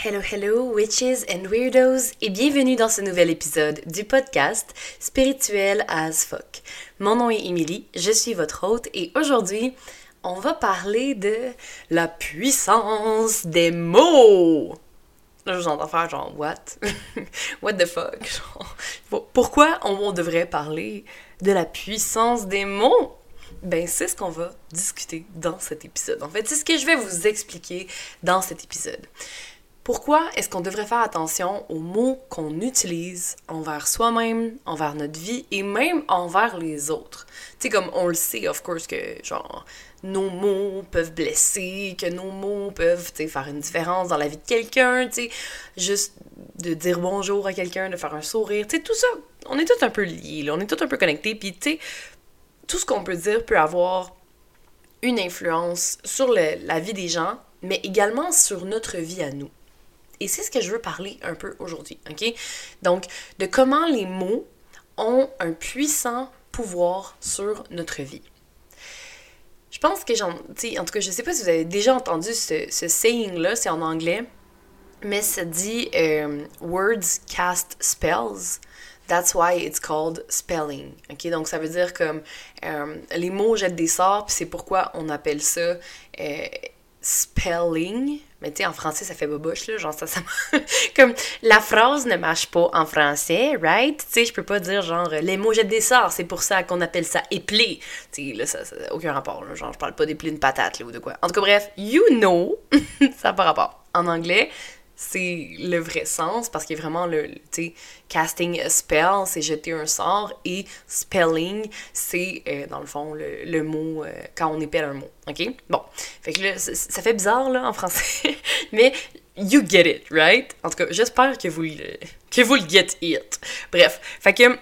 Hello, hello, witches and weirdos, et bienvenue dans ce nouvel épisode du podcast Spirituel as fuck. Mon nom est Emily, je suis votre hôte, et aujourd'hui, on va parler de la puissance des mots. Là, je vous entends faire genre, what? what the fuck? pourquoi on devrait parler de la puissance des mots? Ben, c'est ce qu'on va discuter dans cet épisode. En fait, c'est ce que je vais vous expliquer dans cet épisode. Pourquoi est-ce qu'on devrait faire attention aux mots qu'on utilise envers soi-même, envers notre vie et même envers les autres? Tu sais, comme on le sait, of course, que genre, nos mots peuvent blesser, que nos mots peuvent, faire une différence dans la vie de quelqu'un, tu sais, juste de dire bonjour à quelqu'un, de faire un sourire, tu sais, tout ça, on est tous un peu liés, on est tous un peu connectés, puis tu sais, tout ce qu'on peut dire peut avoir une influence sur la vie des gens, mais également sur notre vie à nous. Et c'est ce que je veux parler un peu aujourd'hui, ok? Donc, de comment les mots ont un puissant pouvoir sur notre vie. Je pense que j'en. En tout cas, je sais pas si vous avez déjà entendu ce, saying-là, c'est en anglais, mais ça dit euh, Words cast spells. That's why it's called spelling. Ok, donc ça veut dire comme euh, les mots jettent des sorts, c'est pourquoi on appelle ça euh, spelling. Mais tu sais, en français, ça fait boboche, là. Genre, ça, ça Comme, la phrase ne marche pas en français, right? Tu sais, je peux pas dire, genre, les mots jettent des sorts, c'est pour ça qu'on appelle ça éplé. Tu sais, là, ça n'a aucun rapport, là. Genre, je parle pas d'épeler une patate, là, ou de quoi. En tout cas, bref, you know, ça n'a pas rapport. En anglais, c'est le vrai sens parce qu'il a vraiment le, tu casting a spell, c'est jeter un sort et spelling, c'est euh, dans le fond le, mot euh, quand on épelle un mot. OK? Bon. Fait que ça fait bizarre là en français, mais you get it, right? En tout cas, j'espère que vous, que vous le get it. Bref. Fait que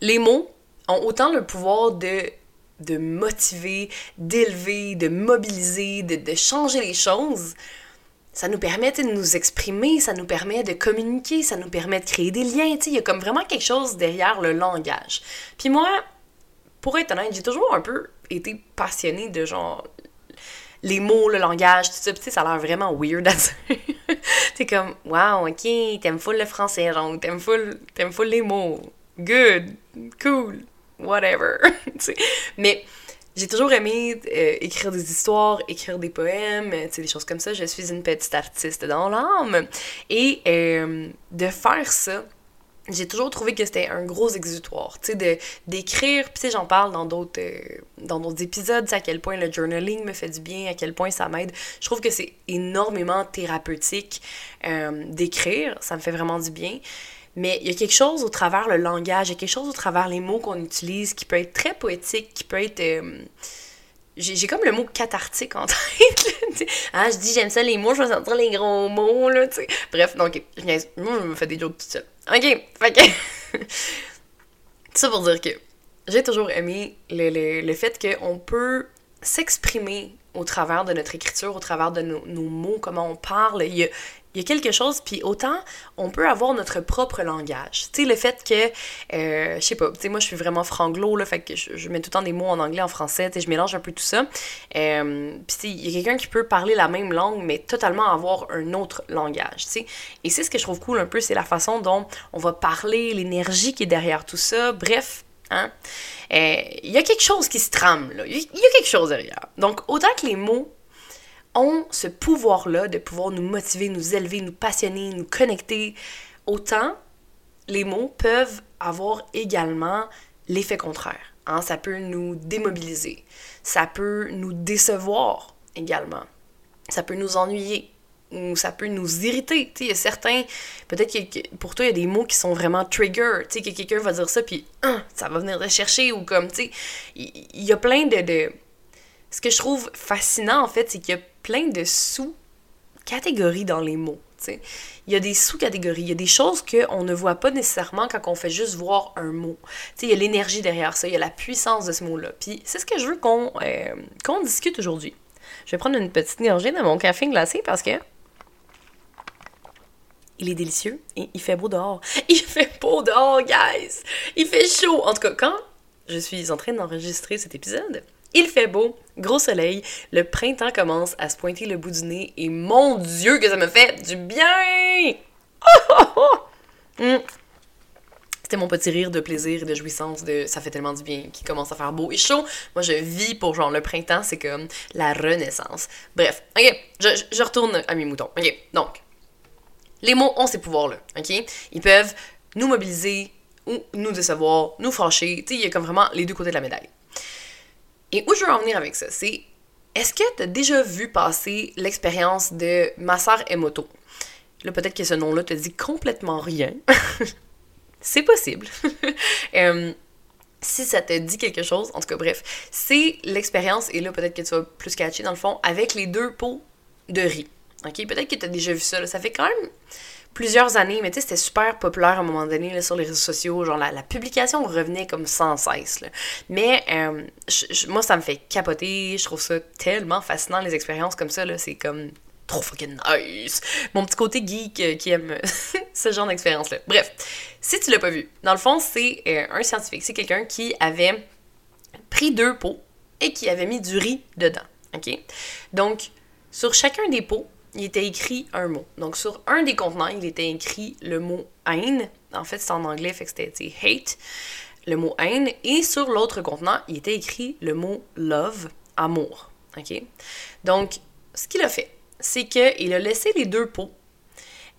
les mots ont autant le pouvoir de de motiver, d'élever, de mobiliser, de, de changer les choses, ça nous permet de nous exprimer, ça nous permet de communiquer, ça nous permet de créer des liens. Il y a comme vraiment quelque chose derrière le langage. Puis moi, pour être honnête, j'ai toujours un peu été passionnée de genre les mots, le langage, tout ça. Puis ça a l'air vraiment weird à dire. T'es comme, wow, ok, t'aimes full le français, genre, t'aimes full, t'aimes full les mots. Good, cool, whatever. Mais j'ai toujours aimé euh, écrire des histoires, écrire des poèmes, tu sais, des choses comme ça. Je suis une petite artiste dans l'âme. Et euh, de faire ça, j'ai toujours trouvé que c'était un gros exutoire, tu sais, d'écrire, puis j'en parle dans d'autres euh, dans d'autres épisodes, à quel point le journaling me fait du bien, à quel point ça m'aide. Je trouve que c'est énormément thérapeutique d'écrire, ça me fait vraiment du bien. Mais il y a quelque chose au travers le langage, il y a quelque chose au travers les mots qu'on utilise qui peut être très poétique, qui peut être... Euh, j'ai comme le mot cathartique en tête. ah, je dis j'aime ça les mots, je vais sentir les gros mots, là. Bref, donc, je me fais des jokes tout seul. Ok, fait que... ça pour dire que j'ai toujours aimé le, le, le fait qu'on peut s'exprimer au travers de notre écriture, au travers de nos, nos, mots, comment on parle. Il y a, il y a quelque chose, puis autant on peut avoir notre propre langage. Tu sais, le fait que, euh, je sais pas, tu sais, moi je suis vraiment franglo, là, fait que je, mets tout le temps des mots en anglais, en français, tu sais, je mélange un peu tout ça. Euh, puis tu il y a quelqu'un qui peut parler la même langue, mais totalement avoir un autre langage, tu sais. Et c'est ce que je trouve cool un peu, c'est la façon dont on va parler, l'énergie qui est derrière tout ça, bref. Hein? Euh, il y a quelque chose qui se trame, là. Il y a quelque chose derrière. Donc, autant que les mots ont ce pouvoir-là de pouvoir nous motiver, nous élever, nous passionner, nous connecter, autant les mots peuvent avoir également l'effet contraire. Hein? Ça peut nous démobiliser, ça peut nous décevoir également, ça peut nous ennuyer, ou ça peut nous irriter. Il y a certains, peut-être que pour toi, il y a des mots qui sont vraiment trigger, que quelqu'un va dire ça, puis hein, ça va venir te chercher, ou comme, il y, a plein de... Ce que je trouve fascinant, en fait, c'est qu'il y a plein de sous-catégories dans les mots. Il y a des sous-catégories, il y a des choses qu'on ne voit pas nécessairement quand on fait juste voir un mot. il y a l'énergie derrière ça, il y a la puissance de ce mot-là. Puis c'est ce que je veux qu'on euh, discute aujourd'hui. Je vais prendre une petite gorgée dans mon café glacé parce que il est délicieux et il fait beau dehors. Il fait beau dehors, guys! Il fait chaud! En tout cas, quand je suis en train d'enregistrer cet épisode, Il fait beau, gros soleil, le printemps commence à se pointer le bout du nez et mon Dieu que ça me fait du bien! Mm. C'était mon petit rire de plaisir et de jouissance de ça fait tellement du bien qu'il commence à faire beau et chaud. Moi, je vis pour genre le printemps, c'est comme la renaissance. Bref, ok, je, je retourne à mes moutons. Ok, donc, les mots ont ces pouvoirs-là, ok? Ils peuvent nous mobiliser ou nous décevoir, nous fâcher. Tu sais, il y a comme vraiment les deux côtés de la médaille. Et où je veux en venir avec ça, c'est est-ce que tu as déjà vu passer l'expérience de ma soeur Emoto? Là, peut-être que ce nom-là te dit complètement rien. c'est possible. Si ça te dit quelque chose, en tout cas, bref, c'est l'expérience, et là, peut-être que tu vas plus catcher dans le fond, avec les deux pots de riz. Ok? Peut-être que tu as déjà vu ça. Ça fait quand même plusieurs années, mais tu sais, c'était super populaire à un moment donné sur les réseaux sociaux. Genre, la, publication revenait comme sans cesse. Mais euh, moi, ça me fait capoter. Je trouve ça tellement fascinant, les expériences comme ça. C'est comme trop fucking nice. Mon petit côté geek euh, qui aime ce genre d'expérience-là. Bref, si tu l'as pas vu, dans le fond, c'est euh, un scientifique. C'est quelqu'un qui avait pris deux pots et qui avait mis du riz dedans. OK? Donc, sur chacun des pots, il était écrit un mot. Donc, sur un des contenants, il était écrit le mot haine. En fait, c'est en anglais, fait que c'était hate, le mot haine. Et sur l'autre contenant, il était écrit le mot love, amour. OK? Donc, ce qu'il a fait, c'est qu'il a laissé les deux pots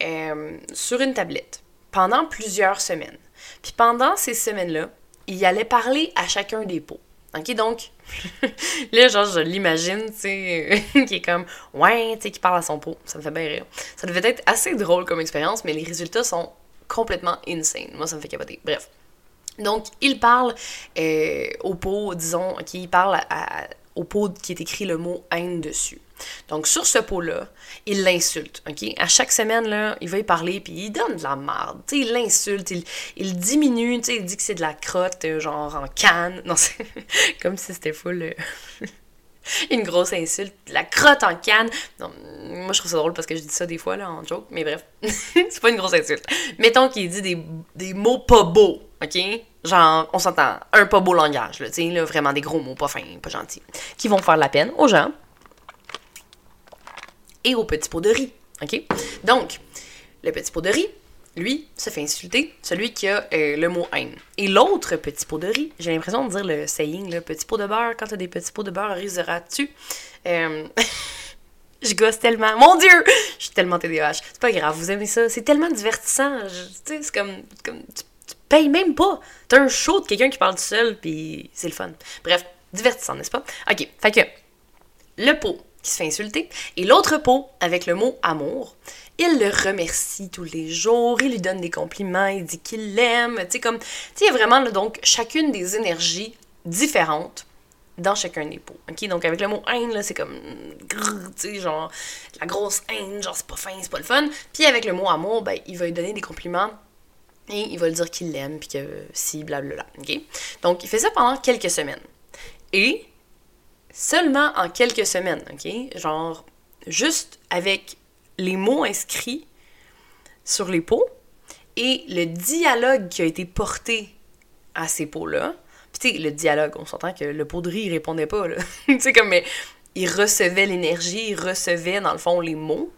euh, sur une tablette pendant plusieurs semaines. Puis pendant ces semaines-là, il allait parler à chacun des pots. OK, donc, là, genre, je l'imagine, tu sais, qui est comme, ouais, tu sais, qui parle à son pot. Ça me fait bien rire. Ça devait être assez drôle comme expérience, mais les résultats sont complètement insane. Moi, ça me fait capoter. Bref. Donc, il parle euh, au pot, disons, il parle au pot qui est écrit le mot haine dessus. Donc, sur ce pot-là, il l'insulte, OK? À chaque semaine, là, il va y parler, puis il donne de la merde. Il l'insulte, il, diminue, tu il dit que c'est de la crotte, euh, genre en canne. Non, c'est comme si c'était full... Euh, une grosse insulte. La crotte en canne. Moi, je trouve ça drôle parce que je dis ça des fois, là, en joke, mais bref. c'est pas une grosse insulte. Mettons qu'il dit des, des mots pas beaux, OK? Genre, on s'entend, un pas beau langage, là, tu sais, là, vraiment des gros mots pas fins, pas gentils, qui vont faire la peine aux gens et au petit pot de riz. OK? Donc, le petit pot de riz, lui, se fait insulter, celui qui a euh, le mot haine. Et l'autre petit pot de riz, j'ai l'impression de dire le saying, le petit pot de beurre, quand t'as des petits pots de beurre, riz sera dessus. Euh, je gosse tellement. Mon Dieu! Je suis tellement TDAH. C'est pas grave, vous aimez ça. C'est tellement divertissant. Tu sais, c'est comme. comme tu, payes même pas. T'as un show de quelqu'un qui parle tout seul, puis c'est le fun. Bref, divertissant, n'est-ce pas? Ok, fait que. Le pot, qui se fait insulter, et l'autre pot avec le mot amour. Il le remercie tous les jours, il lui donne des compliments, il dit qu'il l'aime, tu sais, comme, tu sais, vraiment, donc, chacune des énergies différentes dans chacun des pots. Donc, avec le mot haine, là, c'est comme, tu sais, genre, la grosse haine, genre, c'est pas fin, c'est pas le fun. Puis avec le mot amour, ben, il va lui donner des compliments et il va lui dire qu'il l'aime, puis que si, blablabla. OK? Donc, il fait ça pendant quelques semaines. Et seulement en quelques semaines, OK? Genre, juste avec les mots inscrits sur les pots et le dialogue qui a été porté à ces pots-là. Le dialogue, on s'entend que le pot de riz, il répondait pas, là. tu sais, comme, mais il recevait l'énergie, il recevait, dans le fond, les mots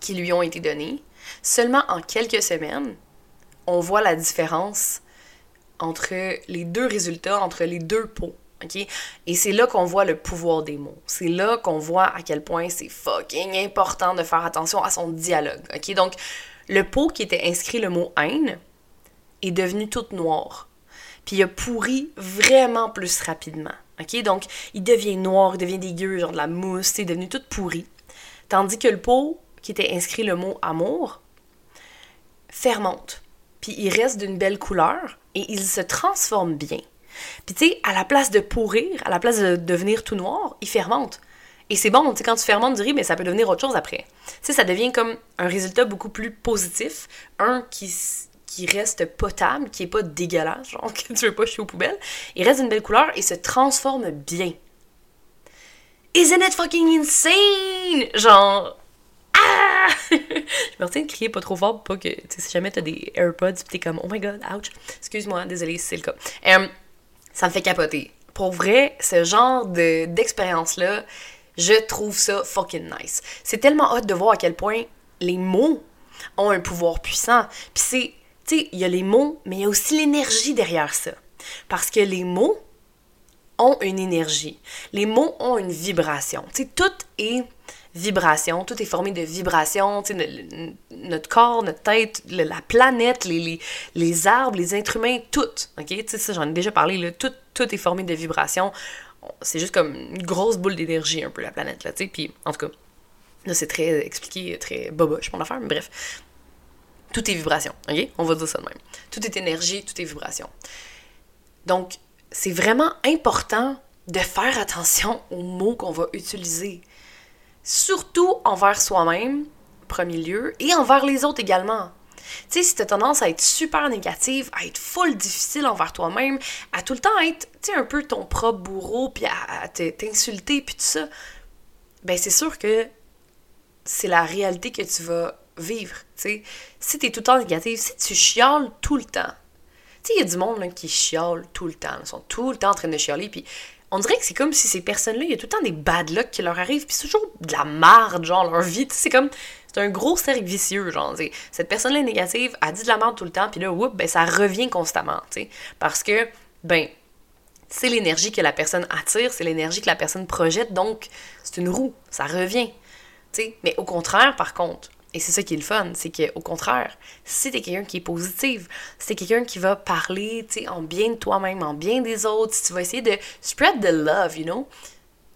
qui lui ont été donnés. Seulement en quelques semaines, on voit la différence entre les deux résultats, entre les deux pots. Et c'est là qu'on voit le pouvoir des mots. C'est là qu'on voit à quel point c'est fucking important de faire attention à son dialogue, OK? Donc, le pot qui était inscrit le mot haine est devenu tout noir. Puis il a pourri vraiment plus rapidement, OK? Donc, il devient noir, il devient dégueu, genre de la mousse, c'est devenu tout pourri. Tandis que le pot qui était inscrit le mot amour fermente. Puis il reste d'une belle couleur et il se transforme bien. Puis tu sais, à la place de pourrir, à la place de devenir tout noir, il fermente. Et c'est bon, tu sais, quand tu fermentes du riz, mais ça peut devenir autre chose après. Tu sais, ça devient comme un résultat beaucoup plus positif, un qui, qui reste potable, qui est pas dégueulasse, genre que tu veux pas chier aux poubelles, il reste d'une belle couleur et se transforme bien. Isn't it fucking insane? Genre, ah! je me retiens de crier pas trop fort pour pas que, tu sais, si jamais t'as des AirPods pis t'es comme, oh my god, ouch. Excuse-moi, désolé si c'est le cas. Um, ça me fait capoter. pour vrai, ce genre de, d'expérience-là, je trouve ça fucking nice. C'est tellement hot de voir à quel point les mots ont un pouvoir puissant. Puis c'est, tu il y a les mots, mais il y a aussi l'énergie derrière ça. Parce que les mots ont une énergie. Les mots ont une vibration. Tu tout est vibration, tout est formé de vibrations, tu notre corps, notre tête, la planète, les, les, arbres, les êtres humains, tout, ok? Tu j'en ai déjà parlé, là, tout, tout est formé de vibrations. C'est juste comme une grosse boule d'énergie, un peu, la planète, là, tu puis en tout cas, c'est très expliqué, très boboche, mon affaire, mais bref. Tout est vibration, ok? On va dire ça de même. Tout est énergie, tout est vibration. Donc, c'est vraiment important de faire attention aux mots qu'on va utiliser. Surtout envers soi-même, premier lieu, et envers les autres également. Tu sais, si tu as tendance à être super négative, à être full difficile envers toi-même, à tout le temps être, un peu ton propre bourreau, puis à, t'insulter, puis tout ça, ben c'est sûr que c'est la réalité que tu vas vivre, tu sais. Si tu es tout le temps négative, si tu chiales tout le temps, tu sais, il y a du monde là, qui chiale tout le temps. Ils sont tout le temps en train de chialer. Puis on dirait que c'est comme si ces personnes-là, il y a tout le temps des bad luck qui leur arrivent. Puis c'est toujours de la marde, genre, leur vie. C'est comme. C'est un gros cercle vicieux, genre. Cette personne-là est négative, a dit de la merde tout le temps. Puis là, whoop, ben ça revient constamment, tu sais. Parce que, ben, c'est l'énergie que la personne attire, c'est l'énergie que la personne projette. Donc, c'est une roue. Ça revient. tu. Mais au contraire, par contre, et c'est ça qui est le fun, c'est qu'au contraire, si t'es quelqu'un qui est positif, si t'es quelqu'un qui va parler, tu sais, en bien de toi-même, en bien des autres, si tu vas essayer de spread the love, you know,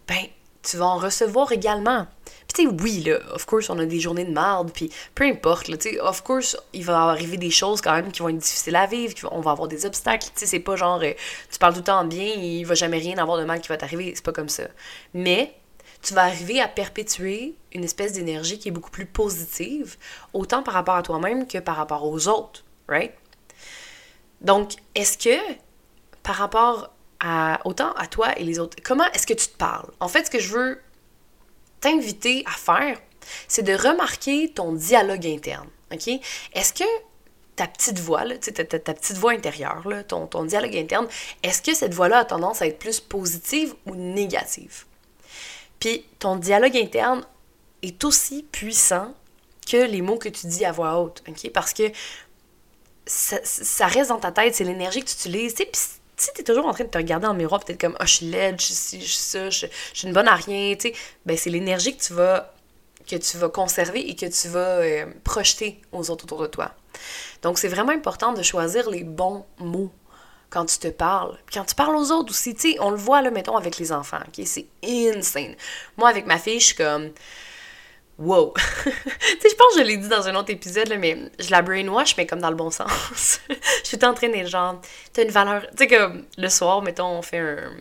ben, tu vas en recevoir également. Puis tu sais, oui, là, of course, on a des journées de merde, puis peu importe, là, tu sais, of course, il va arriver des choses quand même qui vont être difficiles à vivre, on va avoir des obstacles, tu sais, c'est pas genre, euh, tu parles tout le temps bien, il va jamais rien avoir de mal qui va t'arriver, c'est pas comme ça. Mais, tu vas arriver à perpétuer une espèce d'énergie qui est beaucoup plus positive, autant par rapport à toi-même que par rapport aux autres, right? Donc, est-ce que par rapport à autant à toi et les autres, comment est-ce que tu te parles? En fait, ce que je veux t'inviter à faire, c'est de remarquer ton dialogue interne, OK? Est-ce que ta petite voix, là, ta, ta, ta, petite voix intérieure, ton dialogue interne, est-ce que cette voix-là a tendance à être plus positive ou négative? Puis ton dialogue interne est aussi puissant que les mots que tu dis à voix haute? Parce que ça, reste dans ta tête, c'est l'énergie que tu utilises, tu sais, puis si t'es toujours en train de te regarder en miroir, peut-être comme, oh, je suis laide, je suis ça, je, suis une bonne à ben c'est l'énergie que tu vas que tu vas conserver et que tu vas euh, projeter aux autres autour de toi. Donc, c'est vraiment important de choisir les bons mots quand tu te parles. quand tu parles aux autres aussi, tu sais, on le voit, là, mettons, avec les enfants, OK? C'est insane. Moi, avec ma fille, je suis comme... Wow! tu sais, je pense que je l'ai dit dans un autre épisode, là, mais je la brainwash, mais comme dans le bon sens. je suis en train d'être genre, t'as une valeur... Tu sais, comme le soir, mettons, on fait un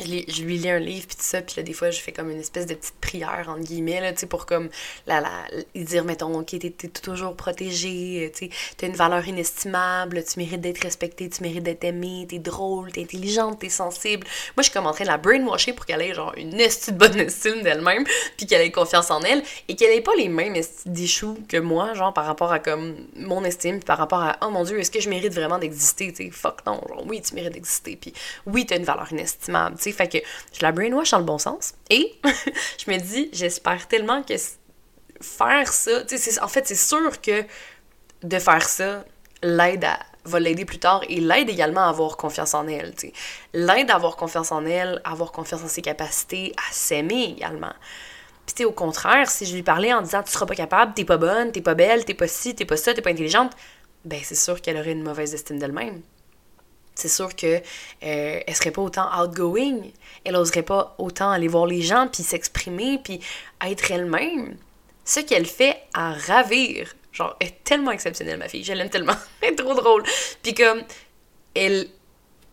je, lui lis un livre puis tout ça puis là des fois je fais comme une espèce de petite prière entre guillemets là tu sais pour comme la, la dire mettons ok t'es, toujours protégé tu sais t'as une valeur inestimable tu mérites d'être respecté tu mérites d'être aimé t'es drôle t'es intelligente t'es sensible. Moi je suis comme en train de la brainwasher pour qu'elle ait genre une esti de bonne estime d'elle-même puis qu'elle ait confiance en elle et qu'elle ait pas les mêmes d'échoues que moi genre par rapport à comme mon estime par rapport à oh mon dieu est-ce que je mérite vraiment d'exister tu fuck non genre oui tu mérites d'exister puis oui t'as une valeur inestimable fait que je la brainwash dans le bon sens. Et je me dis, j'espère tellement que faire ça, tu sais, en fait, c'est sûr que de faire ça l'aide va l'aider plus tard et l'aide également à avoir confiance en elle, sais. L'aide à avoir confiance en elle, à avoir confiance en ses capacités, à s'aimer également. Puis au contraire, si je lui parlais en disant tu seras pas capable, t'es pas bonne, t'es pas belle, t'es pas ci, t'es pas ça, t'es pas intelligente, ben c'est sûr qu'elle aurait une mauvaise estime d'elle-même c'est sûr que euh, elle serait pas autant outgoing, elle oserait pas autant aller voir les gens puis s'exprimer puis être elle-même. Ce qu'elle fait à ravir, genre est tellement exceptionnelle ma fille, je l'aime tellement, elle est trop drôle. Puis comme elle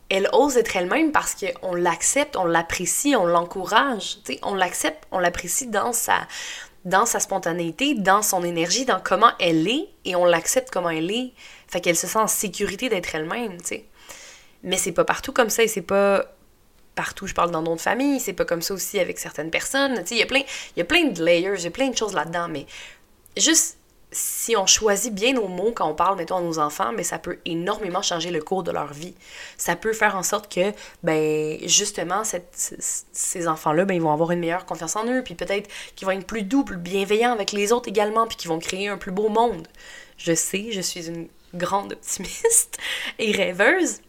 elle ose être elle-même parce qu'on l'accepte, on l'apprécie, on l'encourage, on l'accepte, on l'apprécie dans sa dans sa spontanéité, dans son énergie, dans comment elle est et on l'accepte comment elle est. Fait qu'elle se sent en sécurité d'être elle-même, tu sais. Mais c'est pas partout comme ça et c'est pas partout, je parle dans d'autres familles, c'est pas comme ça aussi avec certaines personnes. Tu sais, il y a plein, il y a plein de layers, il y a plein de choses là-dedans, mais juste si on choisit bien nos mots quand on parle, mettons, à nos enfants, mais ça peut énormément changer le cours de leur vie. Ça peut faire en sorte que, ben, justement, ces enfants-là, ben, ils vont avoir une meilleure confiance en eux, puis peut-être qu'ils vont être plus doux, plus bienveillants avec les autres également, puis qu'ils vont créer un plus beau monde. Je sais, je suis une grande optimiste et rêveuse.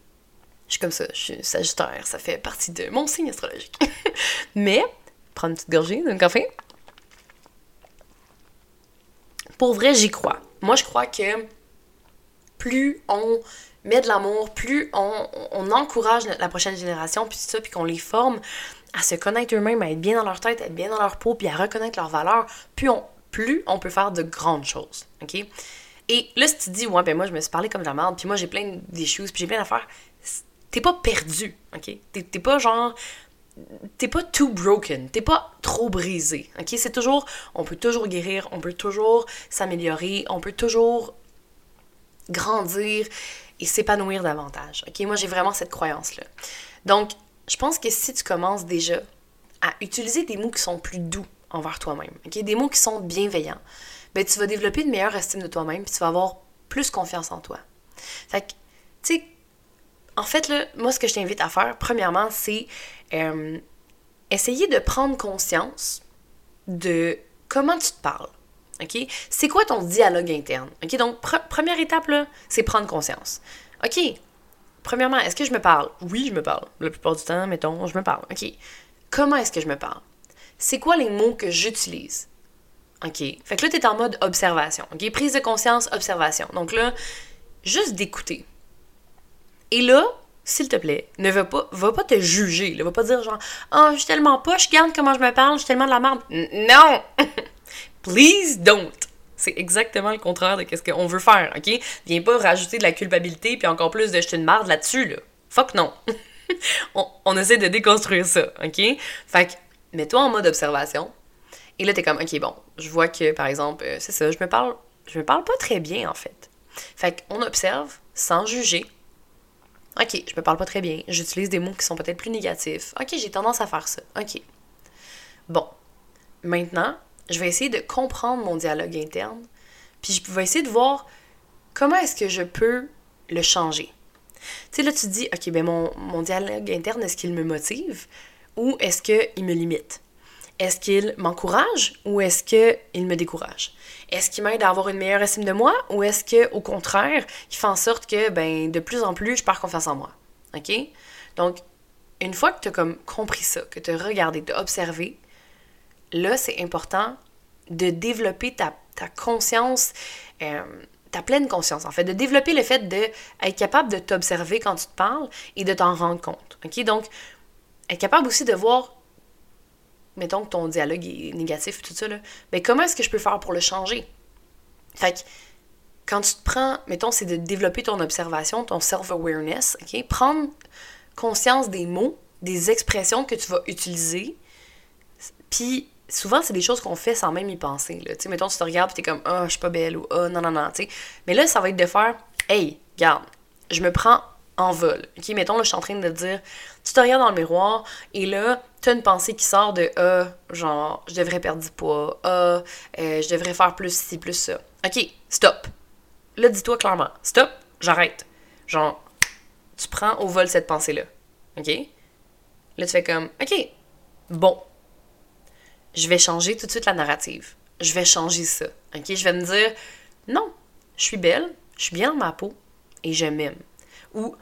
Suis comme ça, je suis sagittaire, ça fait partie de mon signe astrologique. mais, prendre une petite gorgée d'un café. Pour vrai, j'y crois. Moi, je crois que plus on met de l'amour, plus on, encourage la prochaine génération, puis ça, puis qu'on les forme à se connaître eux-mêmes, à être bien dans leur tête, à être bien dans leur peau, puis à reconnaître leurs valeurs, plus on, plus on peut faire de grandes choses, OK? Et là, si tu dis, ouais, ben moi, je me suis parlé comme de la merde, puis moi, j'ai plein d'issues, puis j'ai plein d'affaires, t'es pas perdu, OK? T'es pas genre, t'es pas too broken, t'es pas trop brisé, ok? C'est toujours, on peut toujours guérir, on peut toujours s'améliorer, on peut toujours grandir et s'épanouir davantage, ok? Moi, j'ai vraiment cette croyance-là. Donc, je pense que si tu commences déjà à utiliser des mots qui sont plus doux envers toi-même, ok? Des mots qui sont bienveillants, ben, tu vas développer une meilleure estime de toi-même puis tu vas avoir plus confiance en toi. Fait que, tu sais, en fait, là, moi, ce que je t'invite à faire, premièrement, c'est euh, essayer de prendre conscience de comment tu te parles. OK? C'est quoi ton dialogue interne? OK? Donc, première étape, c'est prendre conscience. OK. Premièrement, est-ce que je me parle? Oui, je me parle. La plupart du temps, mettons, je me parle. OK? Comment est-ce que je me parle? C'est quoi les mots que j'utilise? OK? Fait que là, tu es en mode observation. Prise de conscience, observation. Donc là, juste d'écouter. Et là, s'il te plaît, ne va pas, va pas te juger. Ne va pas dire genre, oh, je suis tellement pas, je garde comment je me parle, je suis tellement de la merde. non! Please don't! C'est exactement le contraire de ce qu'on veut faire, ok? Viens pas rajouter de la culpabilité puis encore plus de jeter une marde là-dessus, là. Fuck non! on, essaie de déconstruire ça, ok? Fait que, mets-toi en mode observation. Et là, t'es comme, ok, bon, je vois que, par exemple, euh, c'est ça, je me parle, je me parle pas très bien, en fait. Fait qu'on observe sans juger, OK, je me parle pas très bien. J'utilise des mots qui sont peut-être plus négatifs. OK, j'ai tendance à faire ça. OK. Bon. Maintenant, je vais essayer de comprendre mon dialogue interne. Puis je vais essayer de voir comment est-ce que je peux le changer. Tu sais, là, tu te dis, OK, ben mon, mon dialogue interne, est-ce qu'il me motive ou est-ce qu'il me limite? Est-ce qu'il m'encourage ou est-ce qu'il me décourage? Est-ce qu'il m'aide à avoir une meilleure estime de moi ou est-ce que au contraire, il fait en sorte que ben de plus en plus je perds confiance en moi? OK? Donc une fois que tu as compris ça, que tu as regardé, tu as observé, là c'est important de développer ta, conscience euh, ta pleine conscience, en fait, de développer le fait d'être capable de t'observer quand tu te parles et de t'en rendre compte. OK? Donc, être capable aussi de voir mettons que ton dialogue est négatif, tout ça, là, ben comment est-ce que je peux faire pour le changer? Fait que, quand tu te prends, mettons, c'est de développer ton observation, ton self-awareness, OK? Prendre conscience des mots, des expressions que tu vas utiliser, puis souvent, c'est des choses qu'on fait sans même y penser. Tu sais, mettons, tu te regardes, tu t'es comme « Ah, je suis pas belle » ou « Ah, non, non, non », tu sais. Mais là, ça va être de faire « Hey, garde, je me prends en vol. OK, mettons, là, je suis en train de dire, tu te regardes dans le miroir et là, tu as une pensée qui sort de Ah, genre, je devrais perdre du poids, Ah, euh, je devrais faire plus ci, plus ça. OK, stop. Là, dis-toi clairement, stop, j'arrête. Genre, tu prends au vol cette pensée-là. OK? Là, tu fais comme, OK, bon, je vais changer tout de suite la narrative. Je vais changer ça. OK? Je vais me dire, non, je suis belle, je suis bien dans ma peau et je m'aime. Ou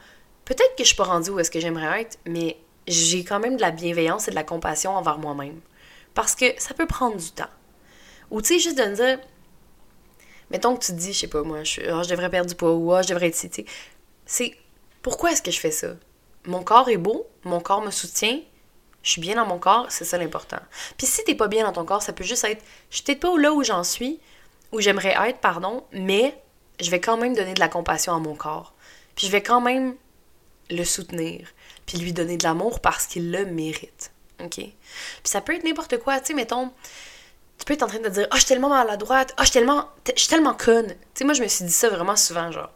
peut-être que je suis pas rendue où est-ce que j'aimerais être, mais j'ai quand même de la bienveillance et de la compassion envers moi-même. Parce que ça peut prendre du temps. Ou tu sais, juste de me dire, mettons que tu te dis, je sais pas, moi, je, oh, devrais perdre du poids ou oh, je devrais être ici, c'est pourquoi est-ce que je fais ça? Mon corps est beau, mon corps me soutient, je suis bien dans mon corps, c'est ça l'important. Puis si t'es pas bien dans ton corps, ça peut juste être, je suis peut-être pas là où j'en suis, où j'aimerais être, pardon, mais je vais quand même donner de la compassion à mon corps. Puis je vais quand même le soutenir, puis lui donner de l'amour parce qu'il le mérite. OK? Puis ça peut être n'importe quoi, tu sais, mettons, tu peux être en train de dire « oh, je suis tellement maladroite, oh, je suis tellement, je suis tellement conne. » Tu sais, moi, je me suis dit ça vraiment souvent, genre,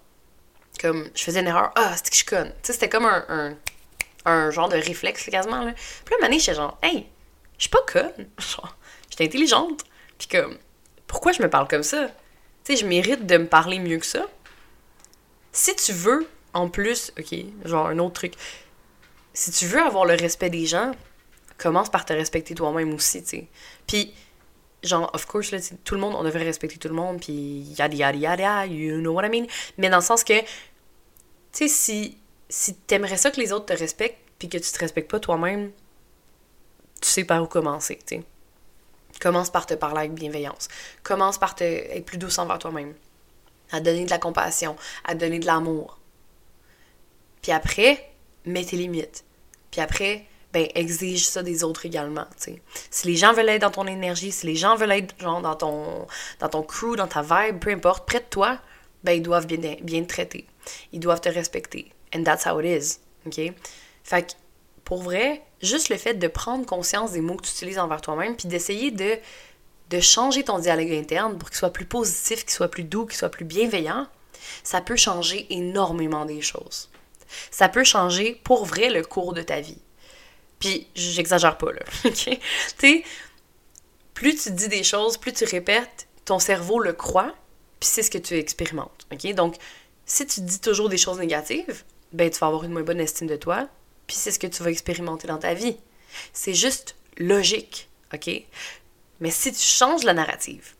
comme, je faisais une erreur, « Ah, c'était que je suis conne. » Tu sais, c'était comme un, genre de réflexe, quasiment, là. Puis là, je j'étais genre « Hey, je suis pas conne. » Genre, j'étais intelligente. Puis comme, pourquoi je me parle comme ça? tu sais, je mérite de me parler mieux que ça. Si tu veux, en plus, ok, genre un autre truc, si tu veux avoir le respect des gens, commence par te respecter toi-même aussi, tu sais. Puis, genre, of course, là, tout le monde, on devrait respecter tout le monde, puis yada yada yada, you know what I mean. Mais dans le sens que, tu sais, si, si t'aimerais ça que les autres te respectent, puis que tu te respectes pas toi-même, tu sais par où commencer, tu sais. Commence par te parler avec bienveillance. Commence par te, être plus douce envers toi-même. À donner de la compassion, à donner de l'amour. Puis après, mets tes limites. Puis après, ben, exige ça des autres également. sais. Si les gens veulent être dans ton énergie, si les gens veulent être genre, dans, ton, dans ton crew, dans ta vibe, peu importe, près de toi, ben, ils doivent bien, bien te traiter. Ils doivent te respecter. And that's how it is. OK? Fait que, pour vrai, juste le fait de prendre conscience des mots que tu utilises envers toi-même, puis d'essayer de, de changer ton dialogue interne pour qu'il soit plus positif, qu'il soit plus doux, qu'il soit plus bienveillant, ça peut changer énormément des choses. Ça peut changer pour vrai le cours de ta vie. Puis, j'exagère pas, là. OK? Tu plus tu dis des choses, plus tu répètes, ton cerveau le croit, puis c'est ce que tu expérimentes. OK? Donc, si tu dis toujours des choses négatives, ben, tu vas avoir une moins bonne estime de toi, puis c'est ce que tu vas expérimenter dans ta vie. C'est juste logique. Mais si tu changes la narrative,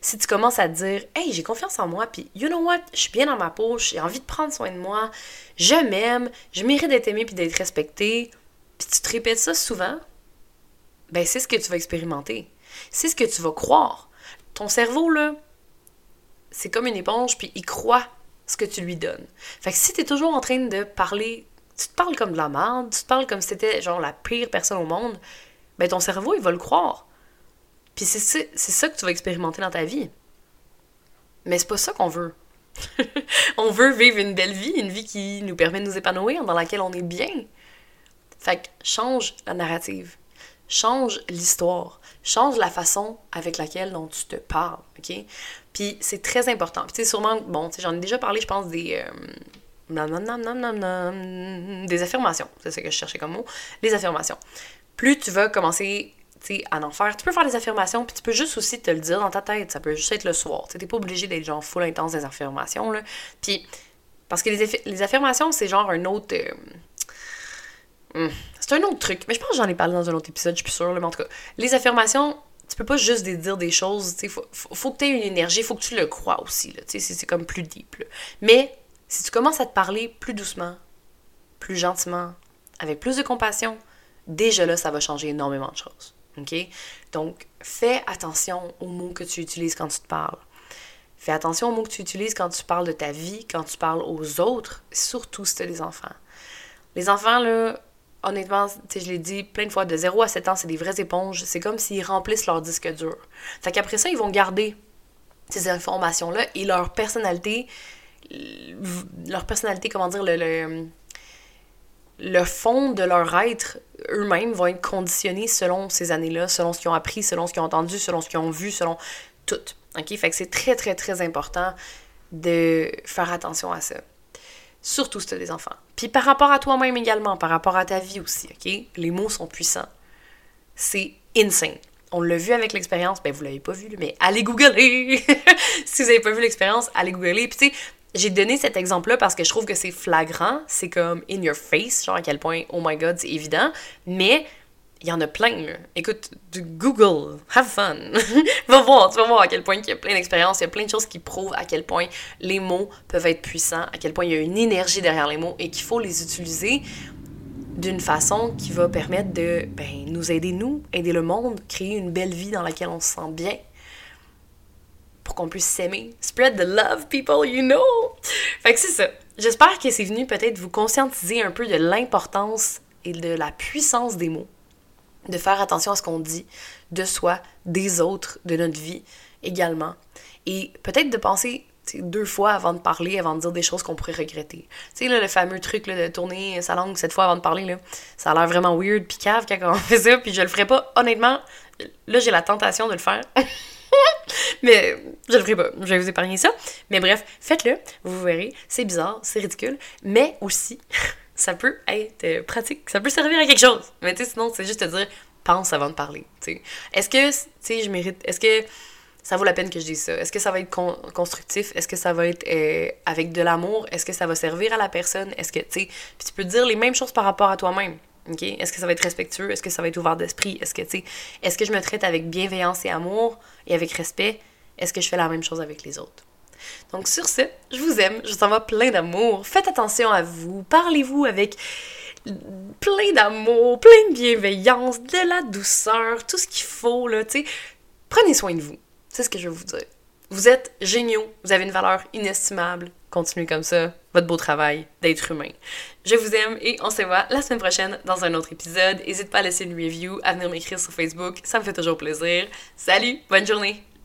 si tu commences à te dire Hey, j'ai confiance en moi, puis you know what, je suis bien dans ma peau, j'ai envie de prendre soin de moi, je m'aime, je mérite d'être aimé puis d'être respecté, puis tu te répètes ça souvent, ben c'est ce que tu vas expérimenter. C'est ce que tu vas croire. Ton cerveau, là, c'est comme une éponge, puis il croit ce que tu lui donnes. Fait que si tu es toujours en train de parler, tu te parles comme de la merde, tu te parles comme si c'était genre la pire personne au monde, ben ton cerveau, il va le croire. Puis c'est ça que tu vas expérimenter dans ta vie. Mais c'est pas ça qu'on veut. on veut vivre une belle vie, une vie qui nous permet de nous épanouir, dans laquelle on est bien. Fait que change la narrative, change l'histoire, change la façon avec laquelle dont tu te parles, OK? Puis c'est très important. Puis tu sûrement, bon, j'en ai déjà parlé, je pense, des... Euh, des affirmations, c'est ce que je cherchais comme mot, les affirmations. Plus tu vas commencer à en faire. Tu peux faire des affirmations, puis tu peux juste aussi te le dire dans ta tête. Ça peut juste être le soir. Tu n'es pas obligé d'être genre full intense des affirmations. Là. Puis, parce que les, affirmations, c'est genre un autre. Euh, hmm, c'est un autre truc. Mais je pense que j'en ai parlé dans un autre épisode, je suis sûre. mais en tout cas, les affirmations, tu peux pas juste dire des choses. Il faut, faut, que tu aies une énergie, faut que tu le crois aussi. C'est comme plus deep. Mais si tu commences à te parler plus doucement, plus gentiment, avec plus de compassion, déjà là, ça va changer énormément de choses. OK? Donc, fais attention aux mots que tu utilises quand tu te parles. Fais attention aux mots que tu utilises quand tu parles de ta vie, quand tu parles aux autres, surtout si tu as des enfants. Les enfants, là, honnêtement, je l'ai dit plein de fois, de 0 à 7 ans, c'est des vraies éponges. C'est comme s'ils remplissent leur disque dur. Fait qu'après ça, ils vont garder ces informations-là et leur personnalité, leur personnalité, comment dire, le le fond de leur être eux-mêmes vont être conditionnés selon ces années-là, selon ce qu'ils ont appris, selon ce qu'ils ont entendu, selon ce qu'ils ont vu, selon tout. OK? Fait que c'est très, très, très important de faire attention à ça. Surtout si tu as des enfants. Puis par rapport à toi-même également, par rapport à ta vie aussi, OK? Les mots sont puissants. C'est insane. On l'a vu avec l'expérience, ben vous l'avez pas vu, mais allez googler! si vous avez pas vu l'expérience, allez googler. Puis tu sais, j'ai donné cet exemple-là parce que je trouve que c'est flagrant, c'est comme in your face, genre à quel point, oh my god, c'est évident, mais il y en a plein, là. Écoute, Google, have fun. va voir, tu vas voir à quel point il y a plein d'expériences, il y a plein de choses qui prouvent à quel point les mots peuvent être puissants, à quel point il y a une énergie derrière les mots et qu'il faut les utiliser d'une façon qui va permettre de ben, nous aider, nous, aider le monde, créer une belle vie dans laquelle on se sent bien qu'on puisse s'aimer. Spread the love, people, you know! Fait que c'est ça. J'espère que c'est venu peut-être vous conscientiser un peu de l'importance et de la puissance des mots. De faire attention à ce qu'on dit de soi, des autres, de notre vie également. Et peut-être de penser deux fois avant de parler, avant de dire des choses qu'on pourrait regretter. Tu sais, le fameux truc de tourner sa langue cette fois avant de parler, là, ça a l'air vraiment weird, puis cave quand on fait ça, puis je le ferai pas. Honnêtement, là, j'ai la tentation de le faire. mais je le ferai pas. Je vais vous épargner ça. Mais bref, faites-le. Vous verrez. C'est bizarre, c'est ridicule. Mais aussi, ça peut être euh, pratique. Ça peut servir à quelque chose. Mais tu sais, sinon, c'est juste te dire pense avant de parler. Est-ce que, tu sais, je mérite. Est-ce que ça vaut la peine que je dise ça? Est-ce que ça va être constructif? Est-ce que ça va être euh, avec de l'amour? Est-ce que ça va servir à la personne? Est-ce que, tu sais, tu peux dire les mêmes choses par rapport à toi-même. Est-ce que ça va être respectueux? Est-ce que ça va être ouvert d'esprit? Est-ce que, est-ce que je me traite avec bienveillance et amour et avec respect? Est-ce que je fais la même chose avec les autres? Donc sur ce, je vous aime, je vous envoie plein d'amour. Faites attention à vous, parlez-vous avec plein d'amour, plein de bienveillance, de la douceur, tout ce qu'il faut, là, tu sais. Prenez soin de vous. C'est ce que je veux vous dire. Vous êtes géniaux, vous avez une valeur inestimable. Continuez comme ça, votre beau travail d'être humain. Je vous aime et on se voit la semaine prochaine dans un autre épisode. N'hésite pas à laisser une review, à venir m'écrire sur Facebook, ça me fait toujours plaisir. Salut, bonne journée!